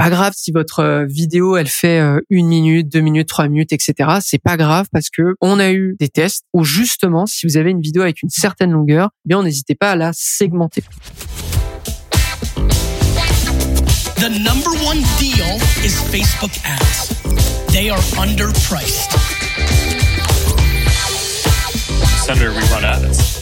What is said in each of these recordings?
pas grave si votre euh, vidéo elle fait euh, une minute, deux minutes, trois minutes, etc. C'est pas grave parce que on a eu des tests où justement, si vous avez une vidéo avec une certaine longueur, eh bien n'hésitez pas à la segmenter. The number one deal is Facebook ads. They are underpriced. Senator, we run ads.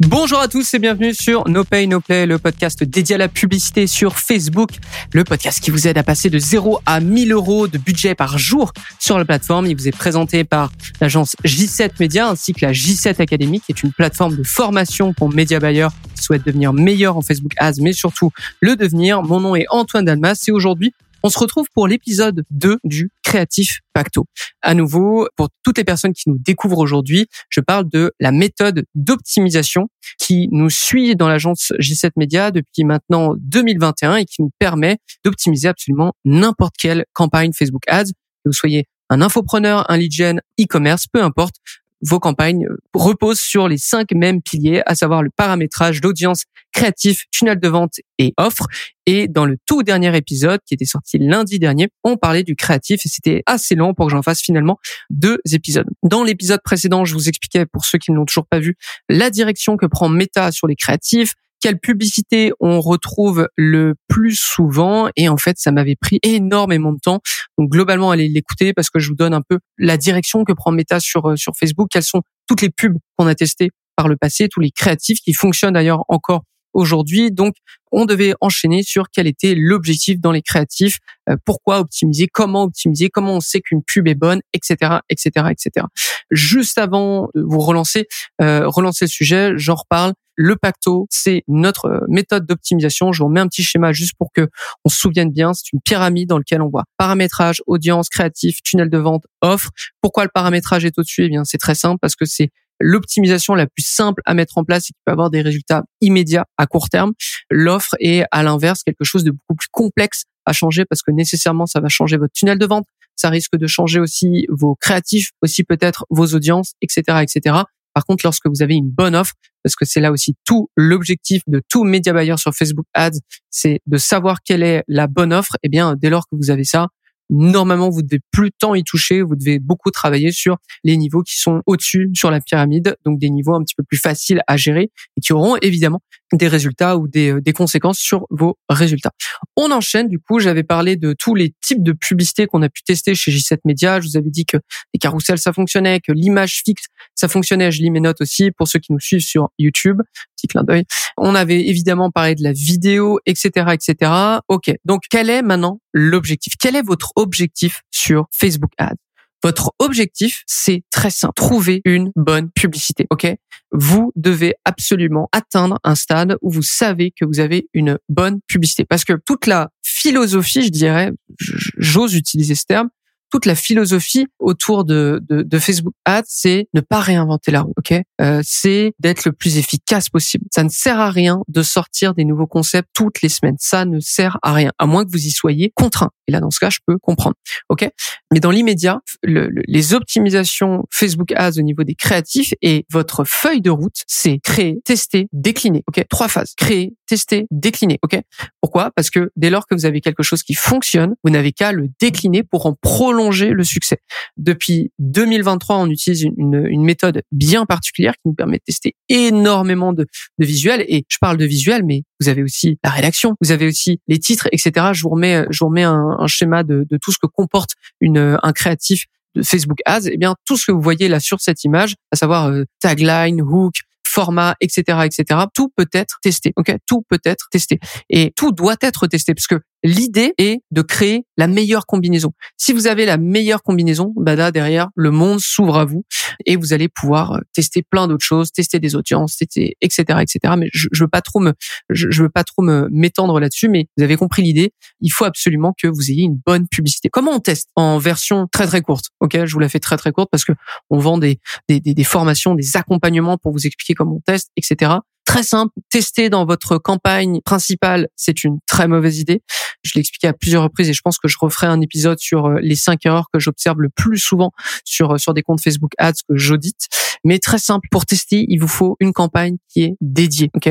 Bonjour à tous et bienvenue sur No Pay No Play, le podcast dédié à la publicité sur Facebook, le podcast qui vous aide à passer de 0 à 1000 euros de budget par jour sur la plateforme. Il vous est présenté par l'agence J7 Media ainsi que la J7 Academy, qui est une plateforme de formation pour média buyers qui souhaitent devenir meilleurs en Facebook Ads, mais surtout le devenir. Mon nom est Antoine Dalmas et aujourd'hui, on se retrouve pour l'épisode 2 du Créatif Pacto. À nouveau, pour toutes les personnes qui nous découvrent aujourd'hui, je parle de la méthode d'optimisation qui nous suit dans l'agence J7 Media depuis maintenant 2021 et qui nous permet d'optimiser absolument n'importe quelle campagne Facebook Ads. Que vous soyez un infopreneur, un lead gen, e-commerce, peu importe, vos campagnes euh, reposent sur les cinq mêmes piliers, à savoir le paramétrage, l'audience, créatif, tunnel de vente et offre. Et dans le tout dernier épisode, qui était sorti lundi dernier, on parlait du créatif et c'était assez long pour que j'en fasse finalement deux épisodes. Dans l'épisode précédent, je vous expliquais, pour ceux qui ne l'ont toujours pas vu, la direction que prend Meta sur les créatifs, quelle publicité on retrouve le plus souvent et en fait ça m'avait pris énormément de temps donc globalement allez l'écouter parce que je vous donne un peu la direction que prend Meta sur euh, sur Facebook quelles sont toutes les pubs qu'on a testées par le passé tous les créatifs qui fonctionnent d'ailleurs encore aujourd'hui. Donc, on devait enchaîner sur quel était l'objectif dans les créatifs, euh, pourquoi optimiser, comment optimiser, comment on sait qu'une pub est bonne, etc., etc., etc. Juste avant de vous relancer, euh, relancer le sujet, j'en reparle. Le pacto, c'est notre euh, méthode d'optimisation. Je vous remets un petit schéma juste pour que on se souvienne bien. C'est une pyramide dans laquelle on voit paramétrage, audience, créatif, tunnel de vente, offre. Pourquoi le paramétrage est au-dessus? Eh bien, c'est très simple parce que c'est l'optimisation la plus simple à mettre en place et qui peut avoir des résultats immédiats à court terme. L'offre est à l'inverse quelque chose de beaucoup plus complexe à changer parce que nécessairement ça va changer votre tunnel de vente, ça risque de changer aussi vos créatifs, aussi peut-être vos audiences, etc., etc. Par contre, lorsque vous avez une bonne offre, parce que c'est là aussi tout l'objectif de tout média buyer sur Facebook Ads, c'est de savoir quelle est la bonne offre. Eh bien, dès lors que vous avez ça, normalement vous devez plus tant y toucher, vous devez beaucoup travailler sur les niveaux qui sont au-dessus sur la pyramide, donc des niveaux un petit peu plus faciles à gérer et qui auront évidemment des résultats ou des, euh, des conséquences sur vos résultats. On enchaîne, du coup, j'avais parlé de tous les types de publicités qu'on a pu tester chez J7 Media. Je vous avais dit que les carousels, ça fonctionnait, que l'image fixe, ça fonctionnait. Je lis mes notes aussi pour ceux qui nous suivent sur YouTube. Petit clin d'œil. On avait évidemment parlé de la vidéo, etc., etc. Ok. Donc, quel est maintenant l'objectif? Quel est votre objectif sur Facebook Ads? Votre objectif, c'est très simple. Trouver une bonne publicité. OK? Vous devez absolument atteindre un stade où vous savez que vous avez une bonne publicité. Parce que toute la philosophie, je dirais, j'ose utiliser ce terme, toute la philosophie autour de, de, de Facebook Ads, c'est ne pas réinventer la roue. Ok, euh, c'est d'être le plus efficace possible. Ça ne sert à rien de sortir des nouveaux concepts toutes les semaines. Ça ne sert à rien, à moins que vous y soyez contraint. Et là, dans ce cas, je peux comprendre. Ok, mais dans l'immédiat, le, les optimisations Facebook Ads au niveau des créatifs et votre feuille de route, c'est créer, tester, décliner. Ok, trois phases créer, tester, décliner. Ok, pourquoi? Parce que dès lors que vous avez quelque chose qui fonctionne, vous n'avez qu'à le décliner pour en prolonger le succès. Depuis 2023, on utilise une, méthode bien particulière qui nous permet de tester énormément de, visuels. Et je parle de visuels, mais vous avez aussi la rédaction, vous avez aussi les titres, etc. Je vous remets, je vous remets un, schéma de, tout ce que comporte une, un créatif de Facebook Ads. Eh bien, tout ce que vous voyez là sur cette image, à savoir euh, tagline, hook, format, etc., etc. Tout peut être testé. Ok, tout peut être testé et tout doit être testé parce que L'idée est de créer la meilleure combinaison. Si vous avez la meilleure combinaison, bah derrière le monde s'ouvre à vous et vous allez pouvoir euh, tester plein d'autres choses, tester des audiences, tester etc etc. Mais je, je veux pas trop me je, veux pas trop me m'étendre là-dessus, mais vous avez compris l'idée. Il faut absolument que vous ayez une bonne publicité. Comment on teste? En version très très courte Ok, je vous la fais très très courte parce que on vend des, des formations, des accompagnements pour vous expliquer comment on teste, etc. Très simple, tester dans votre campagne principale, c'est une très mauvaise idée. Je l'ai expliqué à plusieurs reprises et je pense que je referai un épisode sur euh, les cinq erreurs que j'observe le plus souvent sur euh, sur des comptes Facebook Ads que j'audite. Mais très simple, pour tester, il vous faut une campagne qui est dédiée. Ok,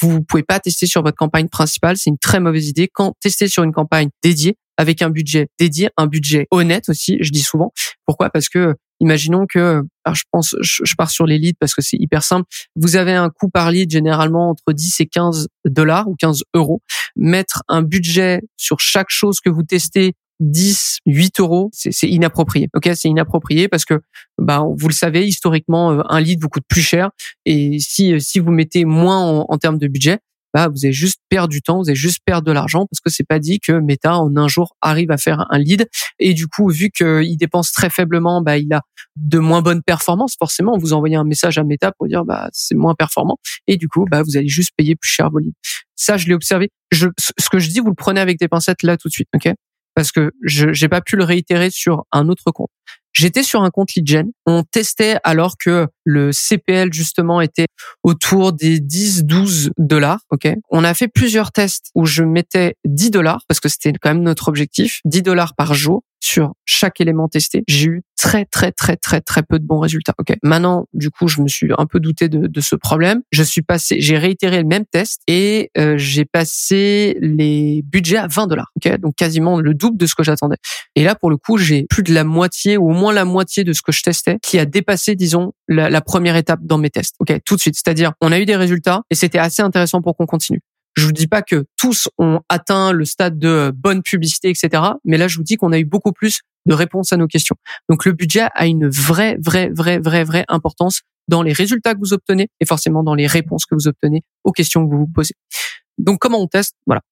vous pouvez pas tester sur votre campagne principale, c'est une très mauvaise idée. Quand tester sur une campagne dédiée, avec un budget dédié, un budget honnête aussi, je dis souvent. Pourquoi? Parce que imaginons que, je pense, je, pars sur les leads parce que c'est hyper simple. Vous avez un coût par lead généralement entre 10 et 15 dollars ou 15 euros. Mettre un budget sur chaque chose que vous testez 10, 8 euros, c'est inapproprié. Ok, c'est inapproprié parce que, bah, vous le savez, historiquement, euh, un lead vous coûte plus cher. Et si si vous mettez moins en, en termes de budget, vous avez juste perdu du temps, vous avez juste perdu de l'argent parce que c'est pas dit que Meta en un jour arrive à faire un lead et du coup vu qu'il dépense très faiblement, bah il a de moins bonnes performances. Forcément, vous envoyez un message à Meta pour dire bah c'est moins performant et du coup bah vous allez juste payer plus cher vos leads. Ça je l'ai observé. Ce que je dis vous le prenez avec des pincettes là tout de suite, ok? Parce que je j'ai pas pu le réitérer sur un autre compte. J'étais sur un compte LeadGen. On testait alors que le CPL justement était autour des 10, 12 dollars. Ok? On a fait plusieurs tests où je mettais 10 dollars parce que c'était quand même notre objectif, 10 dollars par jour sur chaque élément testé. J'ai eu très très très très très peu de bons résultats. Ok? Maintenant, du coup, je me suis un peu douté de, de ce problème. Je suis passé, j'ai réitéré le même test et euh, j'ai passé les budgets à 20 dollars. Ok? Donc quasiment le double de ce que j'attendais. Et là, pour le coup, j'ai plus de la moitié ou au moins la moitié de ce que je testais qui a dépassé, disons, la, la première étape dans mes tests. Ok? Tout de suite. C'est-à-dire, on a eu des résultats et c'était assez intéressant pour qu'on continue. Je vous dis pas que tous ont atteint le stade de euh, bonne publicité, etc. Mais là, je vous dis qu'on a eu beaucoup plus de réponses à nos questions. Donc, le budget a une vraie, vraie, vraie, vraie, vraie importance dans les résultats que vous obtenez et forcément dans les réponses que vous obtenez aux questions que vous vous posez. Donc, comment on teste? Voilà.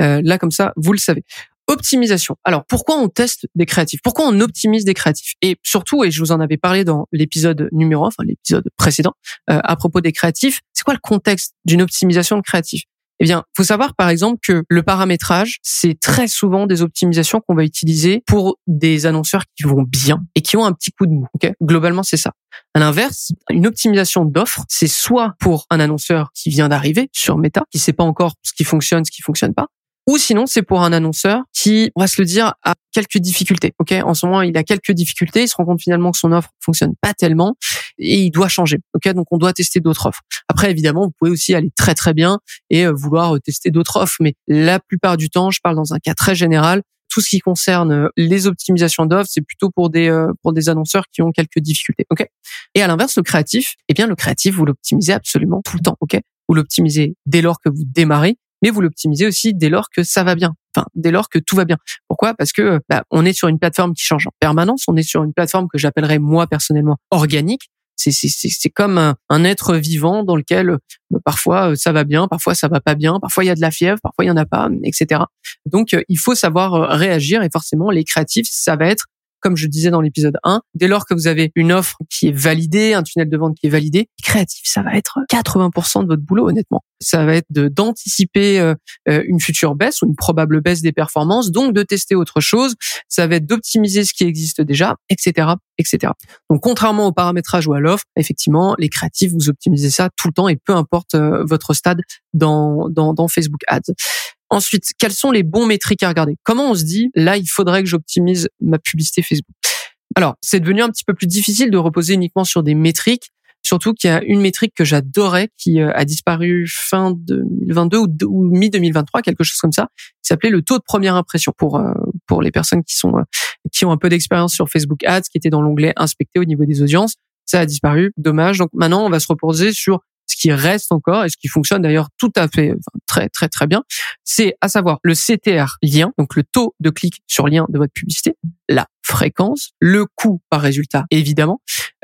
Euh, là, comme ça, vous le savez. Optimisation. Alors, pourquoi on teste des créatifs? Pourquoi on optimise des créatifs? Et surtout, et je vous en avais parlé dans l'épisode numéro, enfin l'épisode précédent, euh, à propos des créatifs, c'est quoi le contexte d'une optimisation de créatifs? Eh bien, faut savoir par exemple que le paramétrage, c'est très souvent des optimisations qu'on va utiliser pour des annonceurs qui vont bien et qui ont un petit coup de mou. Okay Globalement, c'est ça. À l'inverse, une optimisation d'offre, c'est soit pour un annonceur qui vient d'arriver sur Meta, qui sait pas encore ce qui fonctionne, ce qui fonctionne pas, ou sinon, c'est pour un annonceur qui, on va se le dire, a quelques difficultés. Ok, en ce moment, il a quelques difficultés. Il se rend compte finalement que son offre fonctionne pas tellement et il doit changer. Ok, donc on doit tester d'autres offres. Après, évidemment, vous pouvez aussi aller très très bien et euh, vouloir euh, tester d'autres offres. Mais la plupart du temps, je parle dans un cas très général. Tout ce qui concerne euh, les optimisations d'offres, c'est plutôt pour des pour des annonceurs qui ont quelques difficultés. Ok? Et à l'inverse, le créatif, eh bien le créatif, vous l'optimisez absolument tout le temps. Ok? Vous l'optimisez dès lors que vous démarrez mais vous l'optimisez aussi dès lors que ça va bien. Enfin, dès lors que tout va bien. Pourquoi? Parce que bah, on est sur une plateforme qui change en permanence. On est sur une plateforme que j'appellerais moi personnellement organique. C'est c'est comme un, être vivant dans lequel bah, parfois euh, ça va bien, parfois ça va pas bien, parfois il y a de la fièvre, parfois il y en a pas, etc. Donc euh, il faut savoir réagir et forcément les créatifs ça va être comme je disais dans l'épisode 1, dès lors que vous avez une offre qui est validée, un tunnel de vente qui est validé, créatif, ça va être 80% de votre boulot, honnêtement. Ça va être d'anticiper euh, euh, une future baisse ou une probable baisse des performances, donc de tester autre chose. Ça va être d'optimiser ce qui existe déjà, etc., etc. Donc, contrairement au paramétrage ou à l'offre, effectivement, les créatifs, vous optimisez ça tout le temps et peu importe euh, votre stade dans, dans, dans Facebook Ads. Ensuite, quels sont les bons métriques à regarder? Comment on se dit, là, il faudrait que j'optimise ma publicité Facebook? Alors, c'est devenu un petit peu plus difficile de reposer uniquement sur des métriques, surtout qu'il y a une métrique que j'adorais qui euh, a disparu fin 2022 ou, mi-2023, quelque chose comme ça, qui s'appelait le taux de première impression pour euh, pour les personnes qui sont euh, qui ont un peu d'expérience sur Facebook Ads, qui était dans l'onglet inspecté au niveau des audiences. Ça a disparu, dommage. Donc maintenant, on va se reposer sur ce qui reste encore et ce qui fonctionne d'ailleurs tout à fait très très très bien, c'est à savoir le CTR lien, donc le taux de clic sur lien de votre publicité, la fréquence, le coût par résultat évidemment,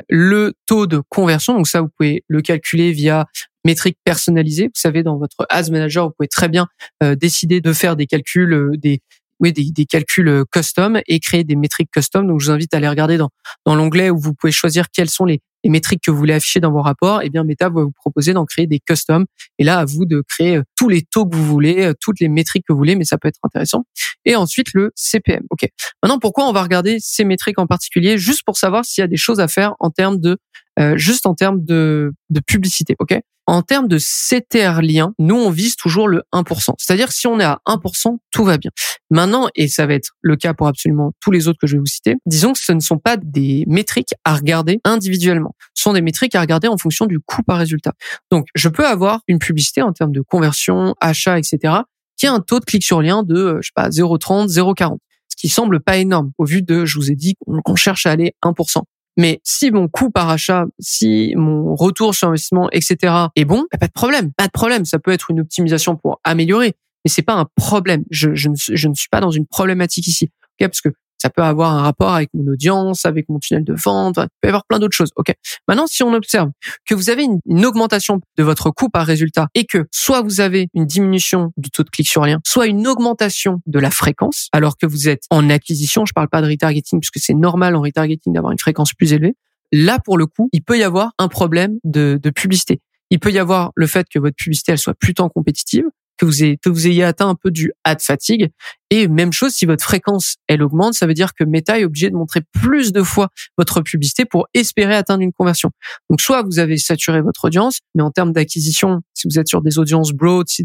le taux de conversion, donc ça vous pouvez le calculer via métriques personnalisées. Vous savez, dans votre Ads Manager, vous pouvez très bien euh, décider de faire des calculs, euh, des oui, des, des, calculs euh, custom et créer des métriques custom. Donc, je vous invite à aller regarder dans, dans l'onglet où vous pouvez choisir quels sont les, les métriques que vous voulez afficher dans vos rapports, eh bien Meta va vous proposer d'en créer des custom. Et là, à vous de créer euh, tous les taux que vous voulez, euh, toutes les métriques que vous voulez, mais ça peut être intéressant. Et ensuite le CPM. Ok. Maintenant, pourquoi on va regarder ces métriques en particulier? Juste pour savoir s'il y a des choses à faire en termes de euh, juste en termes de, de publicité, ok? En termes de CTR lien, nous on vise toujours le 1%. C'est-à-dire si on est à 1%, tout va bien. Maintenant, et ça va être le cas pour absolument tous les autres que je vais vous citer, disons que ce ne sont pas des métriques à regarder individuellement. Ce sont des métriques à regarder en fonction du coût par résultat. Donc, je peux avoir une publicité en termes de conversion, achat, etc., qui a un taux de clic sur lien de, euh, je sais pas, 0,30, 0,40 ce qui semble pas énorme au vu de, je vous ai dit, qu'on cherche à aller 1%. Mais si mon coût par achat, si mon retour sur investissement, etc. est bon, bah, pas de problème, pas de problème. Ça peut être une optimisation pour améliorer, mais c'est pas un problème. Je, je, ne, je ne suis pas dans une problématique ici, okay parce que ça peut avoir un rapport avec mon audience, avec mon tunnel de vente. Il peut y avoir plein d'autres choses. Ok. Maintenant, si on observe que vous avez une, augmentation de votre coût par résultat et que soit vous avez une diminution du taux de clic sur lien, soit une augmentation de la fréquence, alors que vous êtes en acquisition, je parle pas de retargeting puisque c'est normal en retargeting d'avoir une fréquence plus élevée. Là, pour le coup, il peut y avoir un problème de, de publicité. Il peut y avoir le fait que votre publicité elle soit plus tant compétitive que vous ayez, que vous ayez atteint un peu du ad fatigue. Et même chose, si votre fréquence, elle augmente, ça veut dire que Meta est obligé de montrer plus de fois votre publicité pour espérer atteindre une conversion. Donc, soit vous avez saturé votre audience, mais en termes d'acquisition, si vous êtes sur des audiences broad, si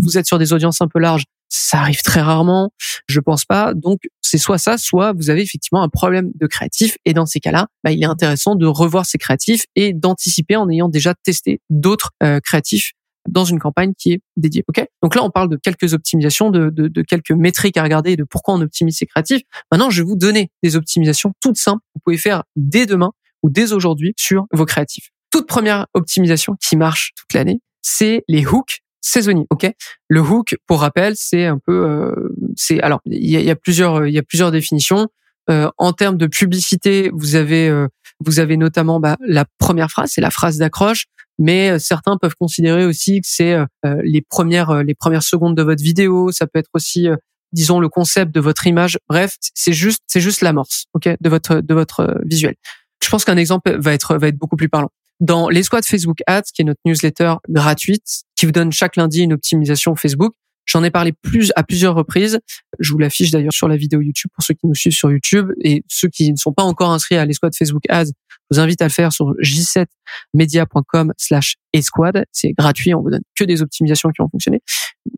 vous êtes sur des audiences un peu larges, ça arrive très rarement. Je pense pas. Donc, c'est soit ça, soit vous avez effectivement un problème de créatif. Et dans ces cas-là, bah, il est intéressant de revoir ces créatifs et d'anticiper en ayant déjà testé d'autres euh, créatifs dans une campagne qui est dédiée. Ok? Donc là, on parle de quelques optimisations, de, de, de, quelques métriques à regarder et de pourquoi on optimise ses créatifs. Maintenant, je vais vous donner des optimisations toutes simples que vous pouvez faire dès demain ou dès aujourd'hui sur vos créatifs. Toute première optimisation qui marche toute l'année, c'est les hooks saisonniers. Ok? Le hook, pour rappel, c'est un peu, euh, c'est alors il y a, y a, plusieurs, il y a plusieurs définitions. Euh, en termes de publicité, vous avez euh, vous avez notamment bah, la première phrase, c'est la phrase d'accroche mais euh, certains peuvent considérer aussi que c'est euh, euh, les premières les premières secondes de votre vidéo, ça peut être aussi disons le concept de votre image. Bref, c'est juste c'est juste l'amorce, OK, de votre de votre visuel. Je pense qu'un exemple va être va être beaucoup plus parlant. Dans les Facebook Ads, qui est notre newsletter gratuite, qui vous donne chaque lundi une optimisation Facebook, J'en ai parlé plus à plusieurs reprises. Je vous l'affiche d'ailleurs sur la vidéo YouTube pour ceux qui nous suivent sur YouTube et ceux qui ne sont pas encore inscrits à l'escouade Facebook Ads. Je vous invite à le faire sur j7media.com slash esquad. C'est gratuit. On vous donne que des optimisations qui vont fonctionner.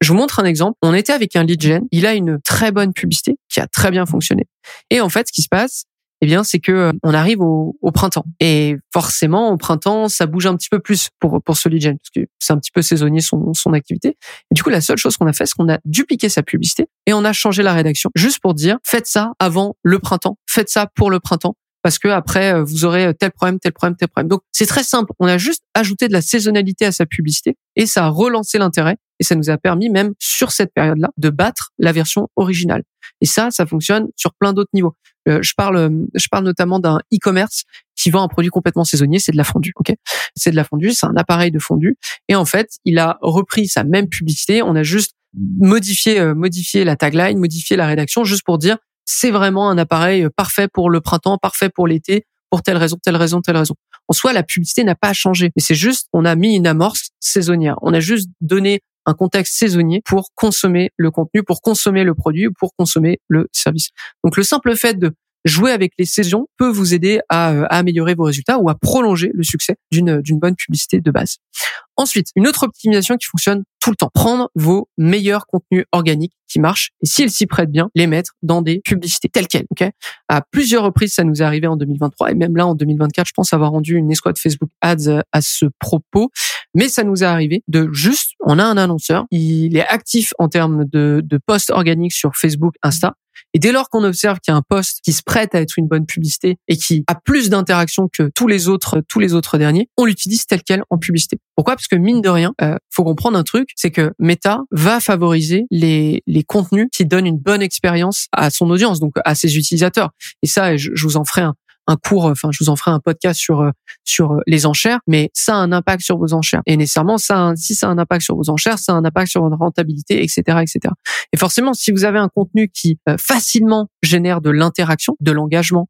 Je vous montre un exemple. On était avec un lead gen. Il a une très bonne publicité qui a très bien fonctionné. Et en fait, ce qui se passe, eh bien, c'est que euh, on arrive au, au, printemps. Et forcément, au printemps, ça bouge un petit peu plus pour pour ce lead gen, parce que c'est un petit peu saisonnier son son activité. Et du coup, la seule chose qu'on a fait, c'est qu'on a dupliqué sa publicité et on a changé la rédaction, juste pour dire faites ça avant le printemps, faites ça pour le printemps, parce que après euh, vous aurez tel problème, tel problème, tel problème. Donc c'est très simple. On a juste ajouté de la saisonnalité à sa publicité et ça a relancé l'intérêt et ça nous a permis même sur cette période-là de battre la version originale. Et ça, ça fonctionne sur plein d'autres niveaux. Euh, je parle, euh, je parle notamment d'un e-commerce qui vend un produit complètement saisonnier, c'est de la fondue. Ok, c'est de la fondue, c'est un appareil de fondue. Et en fait, il a repris sa même publicité. On a juste modifié, euh, modifié la tagline, modifié la rédaction, juste pour dire c'est vraiment un appareil parfait pour le printemps, parfait pour l'été, pour telle raison, telle raison, telle raison. En soi, la publicité n'a pas changé, mais c'est juste on a mis une amorce saisonnière. On a juste donné un contexte saisonnier pour consommer le contenu, pour consommer le produit ou pour consommer le service. Donc le simple fait de jouer avec les saisons peut vous aider à, euh, à améliorer vos résultats ou à prolonger le succès d'une d'une bonne publicité de base. Ensuite, une autre optimisation qui fonctionne tout le temps. Prendre vos meilleurs contenus organiques qui marchent et s'ils s'y prêtent bien, les mettre dans des publicités telles quelles. Ok? À plusieurs reprises, ça nous est arrivé en 2023 et même là en 2024, je pense avoir rendu une escouade Facebook Ads euh, à ce propos. Mais ça nous est arrivé de juste, on a un annonceur, il est actif en termes de, de posts organiques sur Facebook, Insta. Et dès lors qu'on observe qu'il y a un post qui se prête à être une bonne publicité et qui a plus d'interaction que tous les autres, tous les autres derniers, on l'utilise tel quel en publicité. Pourquoi? Parce que mine de rien, euh, faut comprendre un truc, c'est que Meta va favoriser les les contenus qui donnent une bonne expérience à son audience, donc à ses utilisateurs. Et ça, je, je vous en ferai un, un cours, enfin je vous en ferai un podcast sur euh, sur euh, les enchères, mais ça a un impact sur vos enchères. Et nécessairement, ça, si ça a un impact sur vos enchères, ça a un impact sur votre rentabilité, etc., etc. Et forcément, si vous avez un contenu qui euh, facilement génère de l'interaction, de l'engagement,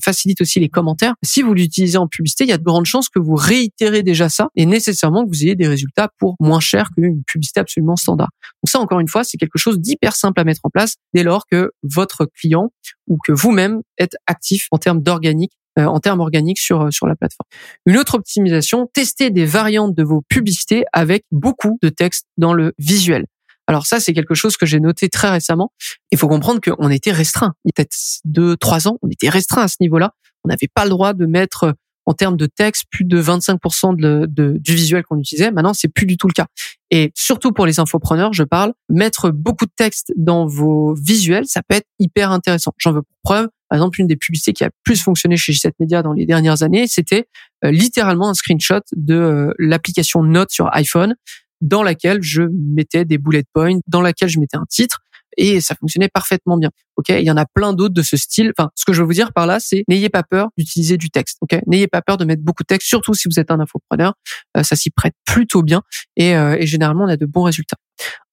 facilite aussi les commentaires, si vous l'utilisez en publicité, il y a de grandes chances que vous réitérez déjà ça et nécessairement que vous ayez des résultats pour moins cher qu'une publicité absolument standard. Donc ça, encore une fois, c'est quelque chose d'hyper simple à mettre en place dès lors que votre client ou que vous-même êtes actif en termes d'organique euh, en termes organiques sur sur la plateforme. Une autre optimisation, tester des variantes de vos publicités avec beaucoup de texte dans le visuel. Alors ça, c'est quelque chose que j'ai noté très récemment. Il faut comprendre qu'on était restreint. Il y a peut-être deux, trois ans, on était restreint à ce niveau-là. On n'avait pas le droit de mettre en termes de texte plus de 25% de, de, du visuel qu'on utilisait. Maintenant, c'est plus du tout le cas. Et surtout pour les infopreneurs, je parle, mettre beaucoup de texte dans vos visuels, ça peut être hyper intéressant. J'en veux pour preuve. Par exemple, une des publicités qui a plus fonctionné chez G7 Media dans les dernières années, c'était euh, littéralement un screenshot de euh, l'application Note sur iPhone dans laquelle je mettais des bullet points, dans laquelle je mettais un titre et ça fonctionnait parfaitement bien. Ok, il y en a plein d'autres de ce style. Enfin, ce que je veux vous dire par là, c'est n'ayez pas peur d'utiliser du texte. Ok, n'ayez pas peur de mettre beaucoup de texte, surtout si vous êtes un infopreneur. Euh, ça s'y prête plutôt bien et, euh, et généralement on a de bons résultats.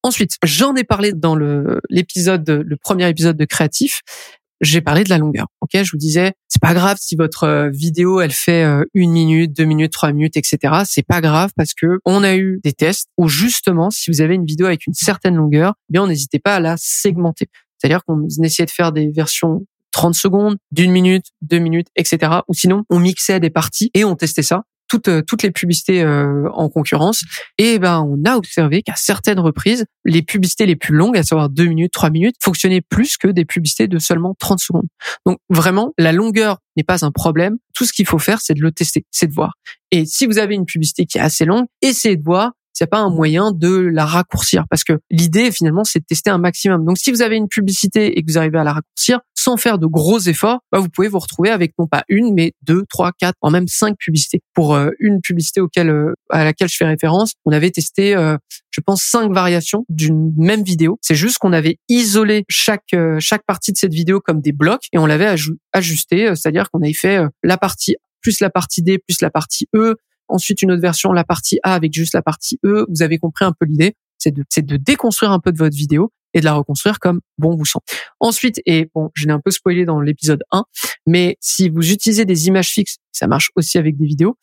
Ensuite, j'en ai parlé dans le l'épisode, le premier épisode de créatif j'ai parlé de la longueur. Ok, je vous disais, c'est pas grave si votre euh, vidéo elle fait euh, une minute, deux minutes, trois minutes, etc. C'est pas grave parce que on a eu des tests où justement, si vous avez une vidéo avec une certaine longueur, eh bien, on n'hésitait pas à la segmenter. C'est-à-dire qu'on essayait de faire des versions 30 secondes, d'une minute, deux minutes, etc. Ou sinon, on mixait des parties et on testait ça toutes, euh, toutes les publicités euh, en concurrence. Et ben, on a observé qu'à certaines reprises, les publicités les plus longues, à savoir 2 minutes, 3 minutes, fonctionnaient plus que des publicités de seulement 30 secondes. Donc vraiment, la longueur n'est pas un problème. Tout ce qu'il faut faire, c'est de le tester, c'est de voir. Et si vous avez une publicité qui est assez longue, essayez de voir s'il n'y a pas un moyen de la raccourcir. Parce que l'idée, finalement, c'est de tester un maximum. Donc, si vous avez une publicité et que vous arrivez à la raccourcir, sans faire de gros efforts, bah, vous pouvez vous retrouver avec non pas une, mais deux, trois, quatre, en même cinq publicités. Pour euh, une publicité auquel, euh, à laquelle je fais référence, on avait testé, euh, je pense, cinq variations d'une même vidéo. C'est juste qu'on avait isolé chaque chaque partie de cette vidéo comme des blocs et on l'avait ajusté, c'est-à-dire qu'on avait fait la partie plus la partie D plus la partie E, ensuite une autre version, la partie A avec juste la partie E. Vous avez compris un peu l'idée. C'est de, déconstruire un peu de votre vidéo et de la reconstruire comme bon vous semble. Ensuite, et bon, je l'ai un peu spoilé dans l'épisode 1, mais si vous utilisez des images fixes, ça marche aussi avec des vidéos,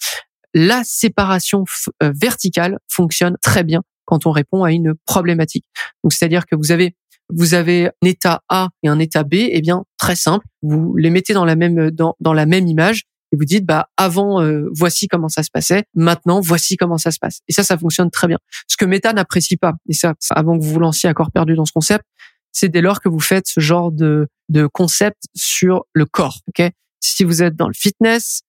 la séparation euh, verticale fonctionne très bien quand on répond à une problématique. Donc, c'est-à-dire que vous avez vous avez un état A et un état B, eh bien très simple, vous les mettez dans la même dans la même image et vous dites bah avant euh, voici comment ça se passait, maintenant voici comment ça se passe. Et ça ça fonctionne très bien. Ce que Meta n'apprécie pas et ça avant que vous vous lanciez à corps perdu dans ce concept, c'est dès lors que vous faites ce genre de de concept sur le corps, OK? Si vous êtes dans le fitness,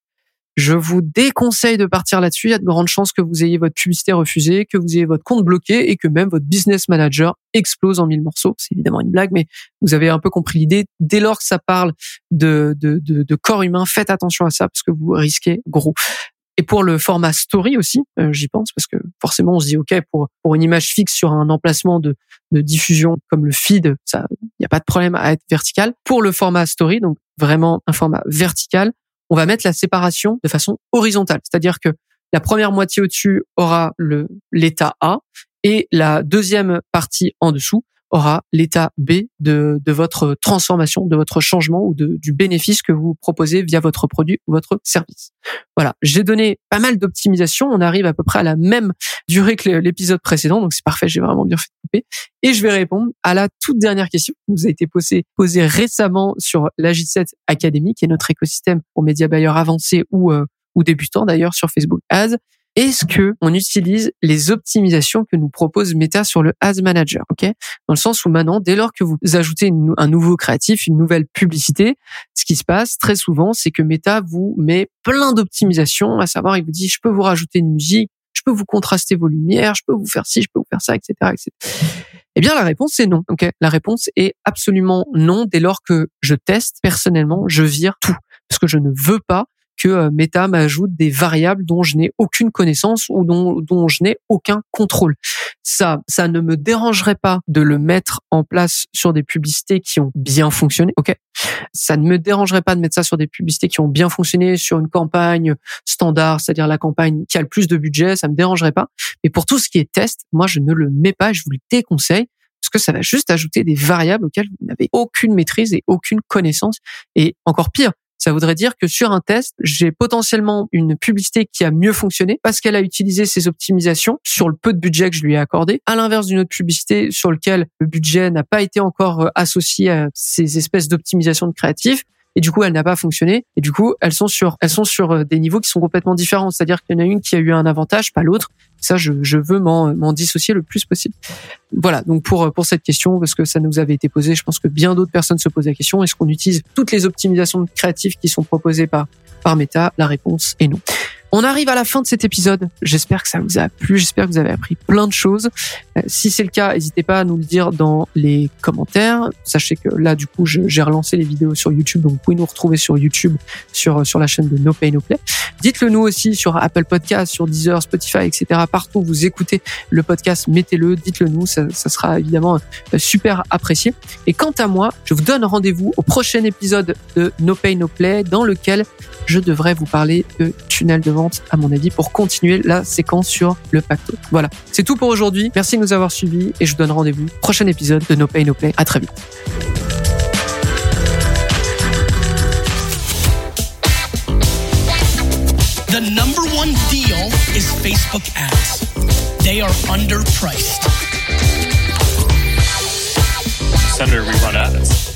je vous déconseille de partir là-dessus. Il y a de grandes chances que vous ayez votre publicité refusée, que vous ayez votre compte bloqué et que même votre business manager explose en mille morceaux. C'est évidemment une blague, mais vous avez un peu compris l'idée. Dès lors que ça parle de, de, de, de corps humain, faites attention à ça parce que vous risquez gros. Et pour le format story aussi, euh, j'y pense parce que forcément on se dit ok pour pour une image fixe sur un emplacement de, de diffusion comme le feed, ça il n'y a pas de problème à être vertical. Pour le format story, donc vraiment un format vertical, on va mettre la séparation de façon horizontale. C'est-à-dire que la première moitié au-dessus aura l'état A et la deuxième partie en dessous aura l'état B de, votre transformation, de votre changement ou du bénéfice que vous proposez via votre produit ou votre service. Voilà, j'ai donné pas mal d'optimisation. On arrive à peu près à la même durée que l'épisode précédent, donc c'est parfait. J'ai vraiment bien fait de couper. Et je vais répondre à la toute dernière question qui nous a été posée, posée récemment sur la J7 Academy, qui est notre écosystème pour médias bailleurs avancés ou euh, ou débutants d'ailleurs sur Facebook Ads est-ce que on utilise les optimisations que nous propose Meta sur le Ads Manager, ok? Dans le sens où maintenant, dès lors que vous ajoutez un nouveau créatif, une nouvelle publicité, ce qui se passe très souvent, c'est que Meta vous met plein d'optimisations, à savoir, il vous dit, je peux vous rajouter une musique, je peux vous contraster vos lumières, je peux vous faire ci, je peux vous faire ça, etc., etc. Eh bien, la réponse c'est non. Ok, la réponse est absolument non. Dès lors que je teste personnellement, je vire tout parce que je ne veux pas que euh, Meta m'ajoute des variables dont je n'ai aucune connaissance ou dont, dont je n'ai aucun contrôle. Ça, ça ne me dérangerait pas de le mettre en place sur des publicités qui ont bien fonctionné. Ok, ça ne me dérangerait pas de mettre ça sur des publicités qui ont bien fonctionné sur une campagne standard, c'est-à-dire la campagne qui a le plus de budget. Ça me dérangerait pas. Mais pour tout ce qui est test, moi je ne le mets pas. Je vous le déconseille parce que ça va juste ajouter des variables auxquelles vous n'avez aucune maîtrise et aucune connaissance. Et encore pire, ça voudrait dire que sur un test, j'ai potentiellement une publicité qui a mieux fonctionné parce qu'elle a utilisé ses optimisations sur le peu de budget que je lui ai accordé, à l'inverse d'une autre publicité sur lequel le budget n'a pas été encore euh, associé à ces espèces d'optimisation de créatifs. et du coup elle n'a pas fonctionné et du coup elles sont sur elles sont sur euh, des niveaux qui sont complètement différents. C'est-à-dire qu'il y en a une qui a eu un avantage, pas l'autre. Ça, je, je veux m'en dissocier le plus possible. Voilà. Donc pour pour cette question, parce que ça nous avait été posé, je pense que bien d'autres personnes se posent la question est-ce qu'on utilise toutes les optimisations créatives qui sont proposées par par Meta? La réponse est non. On arrive à la fin de cet épisode. J'espère que ça vous a plu. J'espère que vous avez appris plein de choses. Euh, si c'est le cas, n'hésitez pas à nous le dire dans les commentaires. Sachez que là, du coup, j'ai relancé les vidéos sur YouTube, donc vous pouvez nous retrouver sur YouTube, sur sur la chaîne de No Pay No Play. Dites-le nous aussi sur Apple Podcast, sur Deezer, Spotify, etc. Partout où vous écoutez le podcast, mettez-le, dites-le nous. Ça, ça sera évidemment euh, super apprécié. Et quant à moi, je vous donne rendez-vous au prochain épisode de No Pay No Play, dans lequel je devrais vous parler de tunnel de vente, à mon avis, pour continuer la séquence sur le pacto. Voilà. C'est tout pour aujourd'hui. Merci de nous avoir suivis et je vous donne rendez-vous au prochain épisode de No Pay No Play. À très vite. The number one deal is Facebook ads. They are underpriced. Senator, we run ads.